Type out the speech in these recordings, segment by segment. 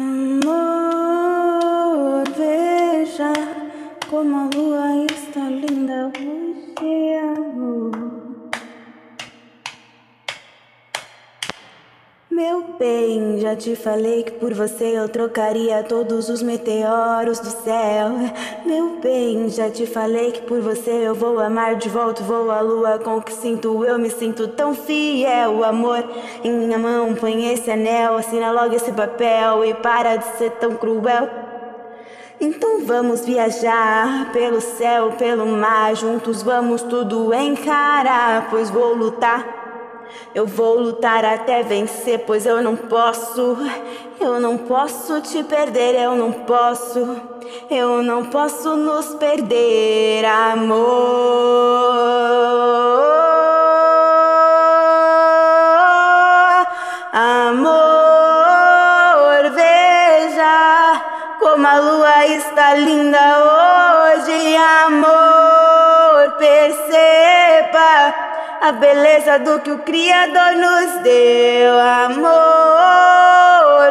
Amor, veja como Meu bem, já te falei que por você eu trocaria todos os meteoros do céu. Meu bem, já te falei que por você eu vou amar de volta, vou à lua com o que sinto, eu me sinto tão fiel. Amor, em minha mão põe esse anel, assina logo esse papel e para de ser tão cruel. Então vamos viajar pelo céu, pelo mar, juntos vamos tudo encarar, pois vou lutar. Eu vou lutar até vencer, pois eu não posso, eu não posso te perder, eu não posso, eu não posso nos perder, amor. Amor, veja como a lua está linda hoje, a beleza do que o Criador nos deu. Amor,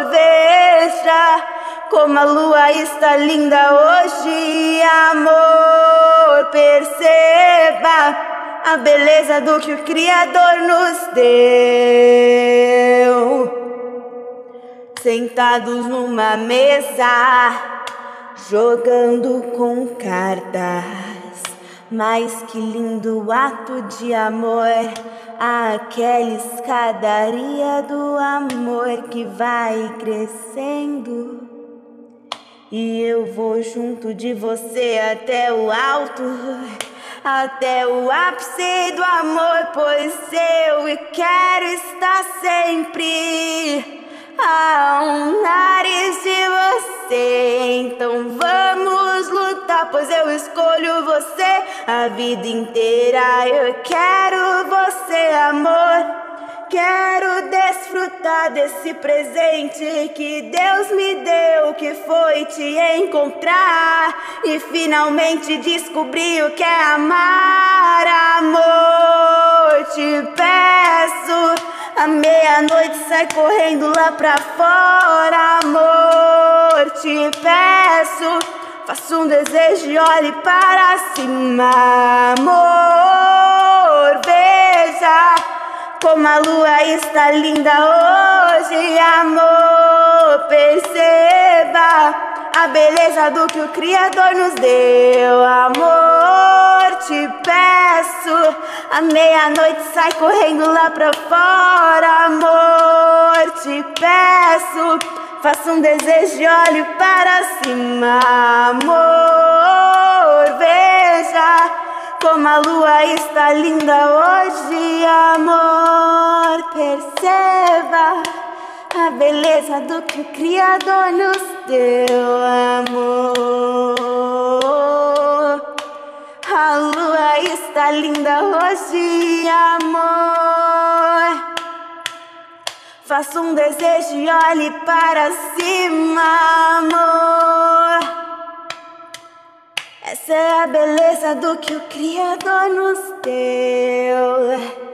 veja como a lua está linda hoje. Amor, perceba a beleza do que o Criador nos deu. Sentados numa mesa, jogando com cartas. Mas que lindo ato de amor, aquela escadaria do amor que vai crescendo. E eu vou junto de você até o alto, até o ápice do amor, pois eu quero estar sempre a um nariz de você. Então vamos pois eu escolho você a vida inteira. Eu quero você, amor. Quero desfrutar desse presente que Deus me deu, que foi te encontrar e finalmente descobrir o que é amar, amor. Te peço à meia-noite sai correndo lá pra fora, amor. Te peço, faço um desejo e olhe para cima, amor. Veja como a lua está linda hoje, amor. Perceba a beleza do que o Criador nos deu, amor. Te peço, à meia-noite sai correndo lá pra fora, amor. Te peço, faça um desejo e olhe para cima, amor. Veja como a lua está linda hoje, amor. Perceba a beleza do que o Criador nos deu, amor. A lua está linda hoje, amor. Faça um desejo e olhe para cima, amor. Essa é a beleza do que o Criador nos deu.